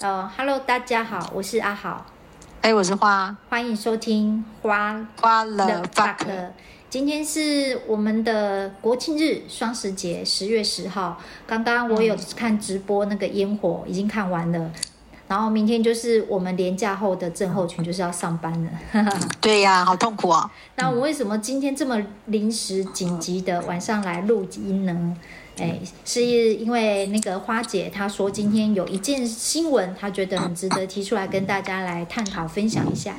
呃，Hello，大家好，我是阿豪。哎，我是花，欢迎收听花花了 fuck。今天是我们的国庆日，双十节，十月十号。刚刚我有看直播，那个烟火已经看完了。嗯、然后明天就是我们连假后的症候群，就是要上班了。对呀，好痛苦啊！那我为什么今天这么临时紧急的晚上来录音呢？哎，是因为那个花姐她说今天有一件新闻，她觉得很值得提出来跟大家来探讨分享一下。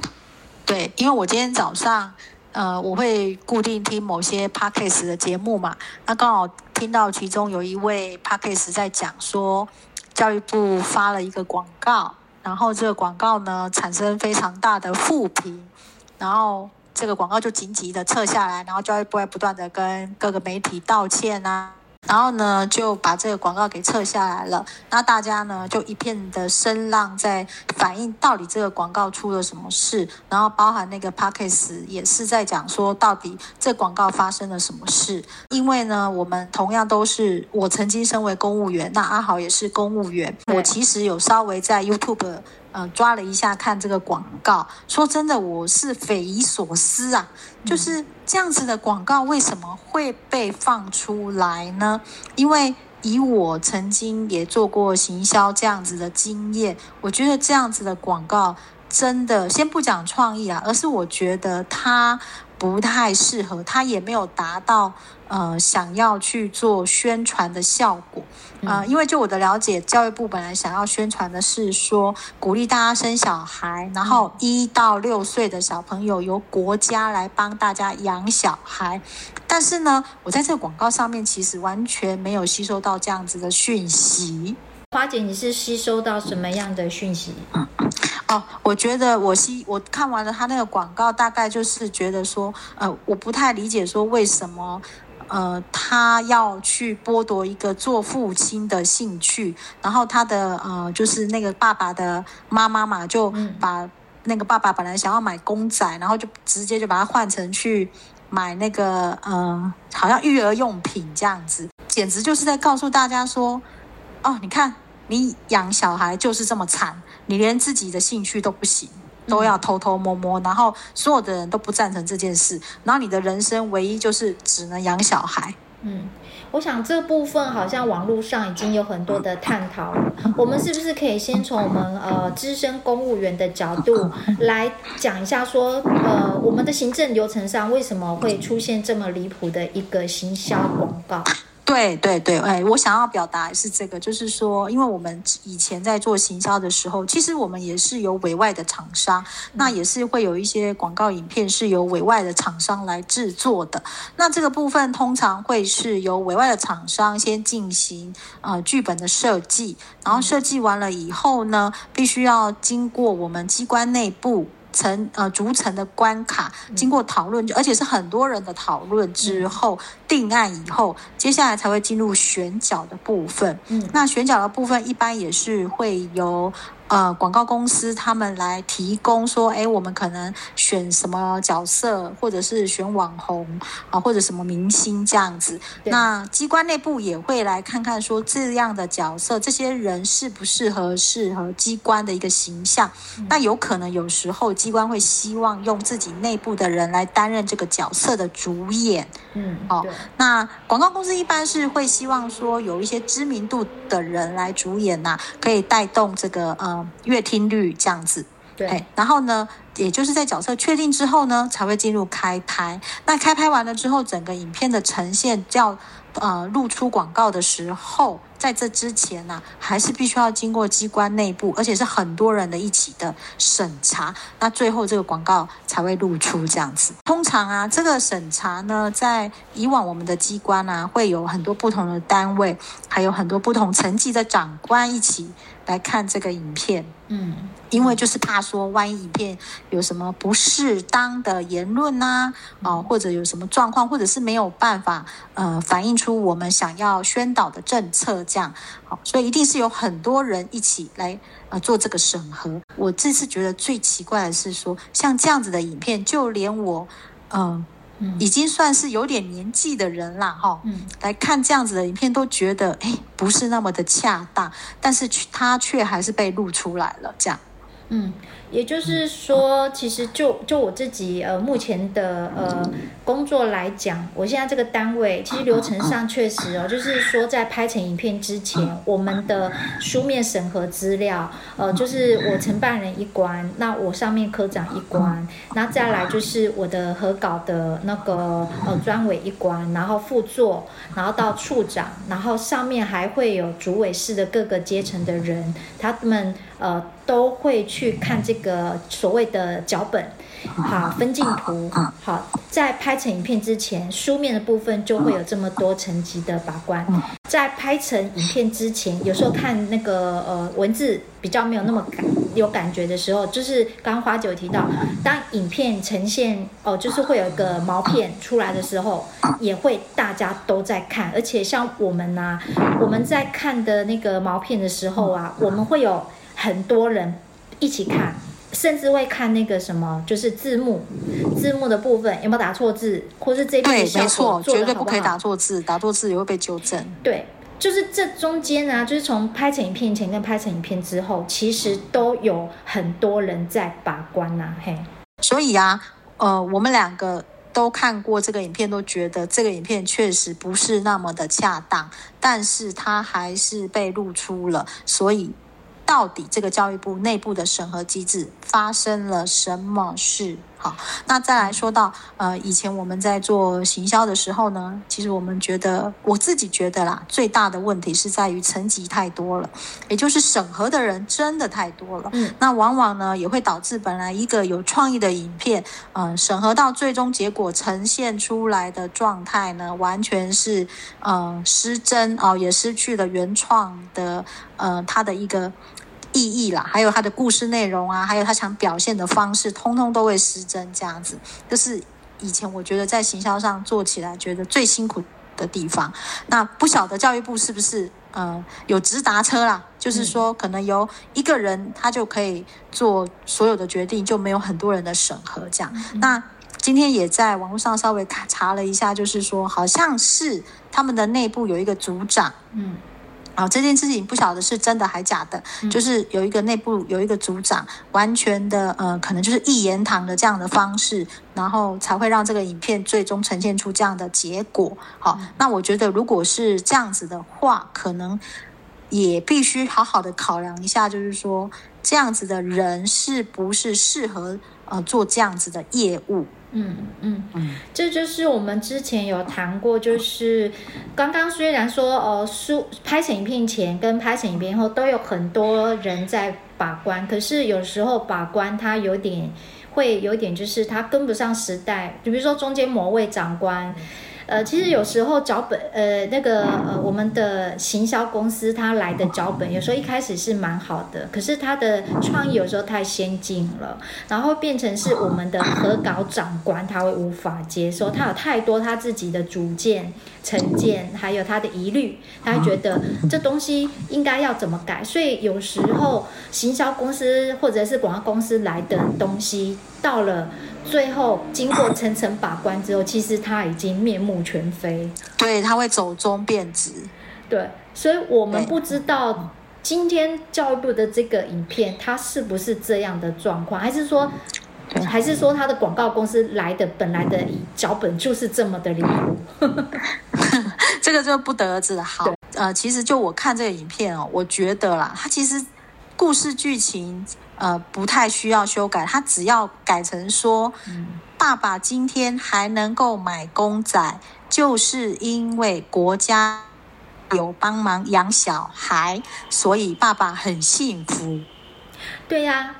对，因为我今天早上，呃，我会固定听某些 podcast 的节目嘛，那刚好听到其中有一位 podcast 在讲说，教育部发了一个广告，然后这个广告呢产生非常大的负评，然后这个广告就紧急的撤下来，然后教育部会不断的跟各个媒体道歉啊。然后呢，就把这个广告给撤下来了。那大家呢，就一片的声浪在反映到底这个广告出了什么事。然后包含那个 Podcast 也是在讲说，到底这广告发生了什么事。因为呢，我们同样都是我曾经身为公务员，那阿豪也是公务员。我其实有稍微在 YouTube。呃，抓了一下看这个广告，说真的，我是匪夷所思啊！就是这样子的广告为什么会被放出来呢？因为以我曾经也做过行销这样子的经验，我觉得这样子的广告真的，先不讲创意啊，而是我觉得它不太适合，它也没有达到。呃，想要去做宣传的效果，呃，因为就我的了解，教育部本来想要宣传的是说，鼓励大家生小孩，然后一到六岁的小朋友由国家来帮大家养小孩。但是呢，我在这个广告上面其实完全没有吸收到这样子的讯息。花姐，你是吸收到什么样的讯息？嗯，哦，我觉得我希我看完了他那个广告，大概就是觉得说，呃，我不太理解说为什么。呃，他要去剥夺一个做父亲的兴趣，然后他的呃，就是那个爸爸的妈妈嘛，就把那个爸爸本来想要买公仔，然后就直接就把它换成去买那个呃，好像育儿用品这样子，简直就是在告诉大家说，哦，你看你养小孩就是这么惨，你连自己的兴趣都不行。都要偷偷摸摸，然后所有的人都不赞成这件事，然后你的人生唯一就是只能养小孩。嗯，我想这部分好像网络上已经有很多的探讨了，我们是不是可以先从我们呃资深公务员的角度 来讲一下说，说呃我们的行政流程上为什么会出现这么离谱的一个行销广告？对对对，哎，我想要表达是这个，就是说，因为我们以前在做行销的时候，其实我们也是有委外的厂商，那也是会有一些广告影片是由委外的厂商来制作的。那这个部分通常会是由委外的厂商先进行呃剧本的设计，然后设计完了以后呢，必须要经过我们机关内部。层呃逐层的关卡，经过讨论，而且是很多人的讨论之后定案以后，接下来才会进入选角的部分。嗯，那选角的部分一般也是会由。呃，广告公司他们来提供说，哎，我们可能选什么角色，或者是选网红啊，或者什么明星这样子。那机关内部也会来看看说，这样的角色，这些人适不适合适合机关的一个形象。嗯。那有可能有时候机关会希望用自己内部的人来担任这个角色的主演。嗯，哦。那广告公司一般是会希望说，有一些知名度的人来主演呐，可以带动这个呃。阅听率这样子，对，然后呢，也就是在角色确定之后呢，才会进入开拍。那开拍完了之后，整个影片的呈现叫呃露出广告的时候，在这之前呢、还是必须要经过机关内部，而且是很多人的一起的审查。那最后这个广告才会露出这样子。通常啊，这个审查呢，在以往我们的机关啊，会有很多不同的单位，还有很多不同层级的长官一起。来看这个影片，嗯，因为就是怕说，万一影片有什么不适当的言论呐，啊，啊，或者有什么状况，或者是没有办法，呃，反映出我们想要宣导的政策，这样，好，所以一定是有很多人一起来，呃，做这个审核。我这次觉得最奇怪的是说，像这样子的影片，就连我，嗯，已经算是有点年纪的人了哈，嗯，来看这样子的影片都觉得哎，不是那么的恰当，但是他却还是被录出来了，这样，嗯。也就是说，其实就就我自己呃目前的呃工作来讲，我现在这个单位其实流程上确实哦，就是说在拍成影片之前，我们的书面审核资料，呃，就是我承办人一关，那我上面科长一关，那再来就是我的核稿的那个呃专委一关，然后副座，然后到处长，然后上面还会有主委室的各个阶层的人，他们。呃，都会去看这个所谓的脚本，好分镜图，好在拍成影片之前，书面的部分就会有这么多层级的把关。在拍成影片之前，有时候看那个呃文字比较没有那么感有感觉的时候，就是刚刚花姐提到，当影片呈现哦、呃，就是会有一个毛片出来的时候，也会大家都在看，而且像我们呐、啊，我们在看的那个毛片的时候啊，我们会有。很多人一起看，甚至会看那个什么，就是字幕，字幕的部分有没有打错字，或是这边的效果做得好不好？绝对不可以打错字，打错字也会被纠正。对，就是这中间呢、啊，就是从拍成影片前跟拍成影片之后，其实都有很多人在把关呐、啊，嘿。所以啊，呃，我们两个都看过这个影片，都觉得这个影片确实不是那么的恰当，但是它还是被露出了，所以。到底这个教育部内部的审核机制发生了什么事？好，那再来说到，呃，以前我们在做行销的时候呢，其实我们觉得，我自己觉得啦，最大的问题是在于层级太多了，也就是审核的人真的太多了。嗯，那往往呢也会导致本来一个有创意的影片，嗯、呃，审核到最终结果呈现出来的状态呢，完全是嗯、呃、失真哦，也失去了原创的呃它的一个。意义啦，还有他的故事内容啊，还有他想表现的方式，通通都会失真。这样子，这是以前我觉得在行销上做起来觉得最辛苦的地方。那不晓得教育部是不是呃有直达车啦？就是说，可能由一个人他就可以做所有的决定，就没有很多人的审核这样。那今天也在网络上稍微查了一下，就是说，好像是他们的内部有一个组长，嗯。啊，这件事情不晓得是真的还假的，嗯、就是有一个内部有一个组长，完全的呃，可能就是一言堂的这样的方式，然后才会让这个影片最终呈现出这样的结果。好，嗯、那我觉得如果是这样子的话，可能也必须好好的考量一下，就是说这样子的人是不是适合呃做这样子的业务。嗯嗯嗯，这就是我们之前有谈过，就是刚刚虽然说呃，书拍成影片前跟拍成影片后都有很多人在把关，可是有时候把关它有点会有点就是它跟不上时代，就比如说中间某位长官。呃，其实有时候脚本，呃，那个呃，我们的行销公司他来的脚本，有时候一开始是蛮好的，可是他的创意有时候太先进了，然后变成是我们的核稿长官他会无法接受，他有太多他自己的主见、成见，还有他的疑虑，他会觉得这东西应该要怎么改，所以有时候行销公司或者是广告公司来的东西到了。最后经过层层把关之后，其实他已经面目全非。对，他会走中变直。对，所以我们不知道今天教育部的这个影片，它是不是这样的状况，还是说，还是说他的广告公司来的本来的脚本就是这么的离谱？这个就不得而知了。好，呃，其实就我看这个影片哦，我觉得啦，它其实故事剧情。呃，不太需要修改，他只要改成说，嗯、爸爸今天还能够买公仔，就是因为国家有帮忙养小孩，所以爸爸很幸福。对呀、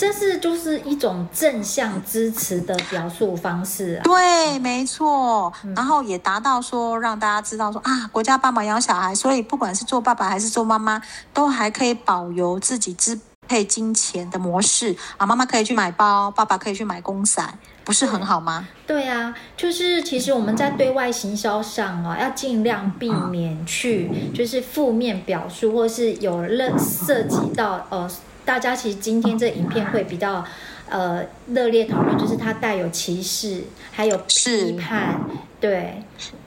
这是就是一种正向支持的表述方式、啊。对，没错，嗯、然后也达到说让大家知道说啊，国家帮忙养小孩，所以不管是做爸爸还是做妈妈，都还可以保留自己支配金钱的模式啊，妈妈可以去买包，爸爸可以去买公仔，不是很好吗？对啊，就是其实我们在对外行销上啊，要尽量避免去就是负面表述，或是有涉涉及到呃，大家其实今天这影片会比较。呃热烈讨论，就是它带有歧视，还有批判，对。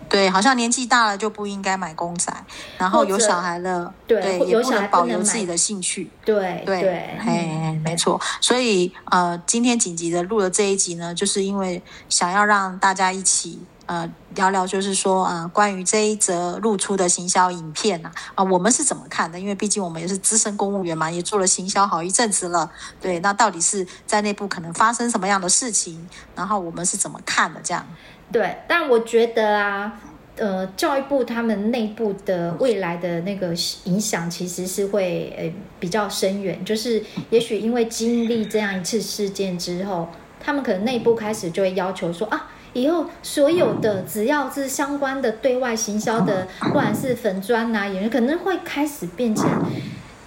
对，好像年纪大了就不应该买公仔，然后有小孩了，对，对也不能保留自己的兴趣。对对，对嘿，没错。所以呃，今天紧急的录了这一集呢，就是因为想要让大家一起呃聊聊，就是说呃关于这一则露出的行销影片呐啊，我们是怎么看的？因为毕竟我们也是资深公务员嘛，也做了行销好一阵子了。对，那到底是在内部可能发生什么样的事情？然后我们是怎么看的？这样。对，但我觉得啊，呃，教育部他们内部的未来的那个影响，其实是会呃比较深远。就是也许因为经历这样一次事件之后，他们可能内部开始就会要求说啊，以后所有的只要是相关的对外行销的，不管是粉砖呐、啊，演员可能会开始变成，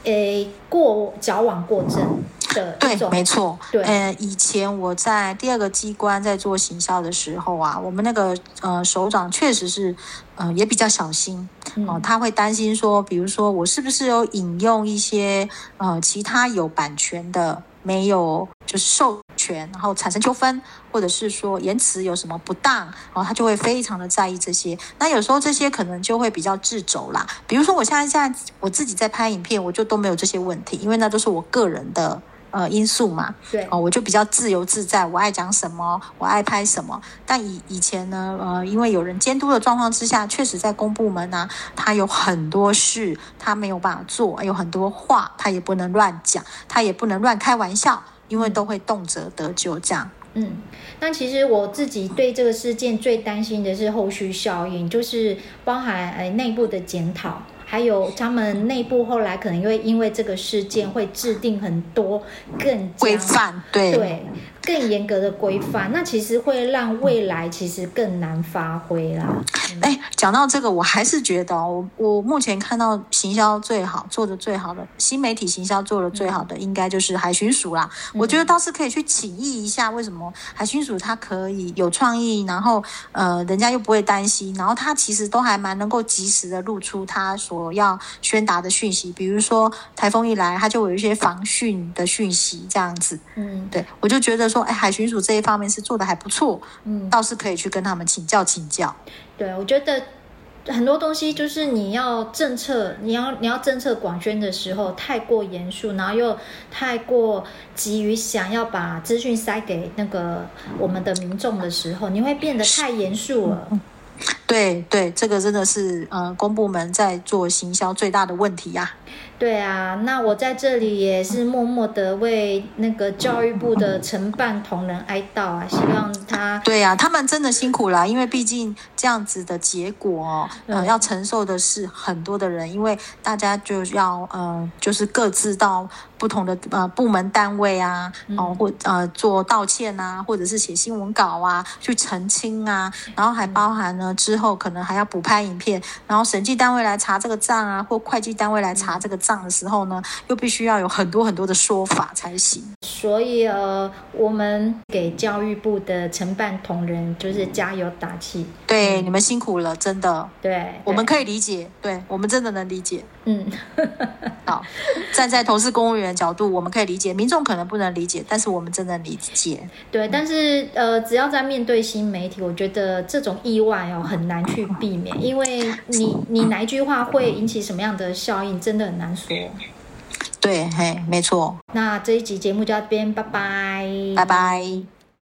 诶过矫枉过正。对，没错。对，呃，以前我在第二个机关在做行销的时候啊，我们那个呃首长确实是，呃，也比较小心哦、呃，他会担心说，比如说我是不是有引用一些呃其他有版权的，没有就是授权，然后产生纠纷，或者是说言辞有什么不当，然后他就会非常的在意这些。那有时候这些可能就会比较自走啦。比如说我现在现在我自己在拍影片，我就都没有这些问题，因为那都是我个人的。呃，因素嘛，对，哦，我就比较自由自在，我爱讲什么，我爱拍什么。但以以前呢，呃，因为有人监督的状况之下，确实在公部门呢，他有很多事他没有办法做，有很多话他也不能乱讲，他也不能乱开玩笑，因为都会动辄得咎这样。嗯，那其实我自己对这个事件最担心的是后续效应，就是包含呃内部的检讨。还有他们内部后来可能因为因为这个事件会制定很多更规范，对对。更严格的规范，那其实会让未来其实更难发挥啦。哎，讲到这个，我还是觉得哦，我我目前看到行销最好做的最好的新媒体行销做的最好的，应该就是海巡署啦。嗯、我觉得倒是可以去请益一下，为什么海巡署它可以有创意，然后呃，人家又不会担心，然后它其实都还蛮能够及时的露出它所要宣达的讯息，比如说台风一来，它就有一些防汛的讯息这样子。嗯，对，我就觉得说。说哎，海巡署这一方面是做的还不错，嗯，倒是可以去跟他们请教请教。对，我觉得很多东西就是你要政策，你要你要政策广宣的时候太过严肃，然后又太过急于想要把资讯塞给那个我们的民众的时候，你会变得太严肃了。对对，这个真的是呃，公部门在做行销最大的问题呀、啊。对啊，那我在这里也是默默的为那个教育部的承办同仁哀悼啊，希望他。对啊，他们真的辛苦了，因为毕竟这样子的结果，哦，呃，要承受的是很多的人，因为大家就要呃，就是各自到不同的呃部门单位啊，哦或呃做道歉啊，或者是写新闻稿啊，去澄清啊，然后还包含呢之后可能还要补拍影片，然后审计单位来查这个账啊，或会计单位来查这个账的时候呢，又必须要有很多很多的说法才行。所以呃，我们给教育部的承办同仁就是加油打气。对，你们辛苦了，真的。对，我们可以理解，对我们真的能理解。嗯，好，站在同事公务员的角度，我们可以理解，民众可能不能理解，但是我们真的理解。对，但是呃，只要在面对新媒体，我觉得这种意外哦很难去避免，因为你你哪一句话会引起什么样的效应，真的很难说。对，嘿，没错。那这一集节目就到这边，拜拜，拜拜。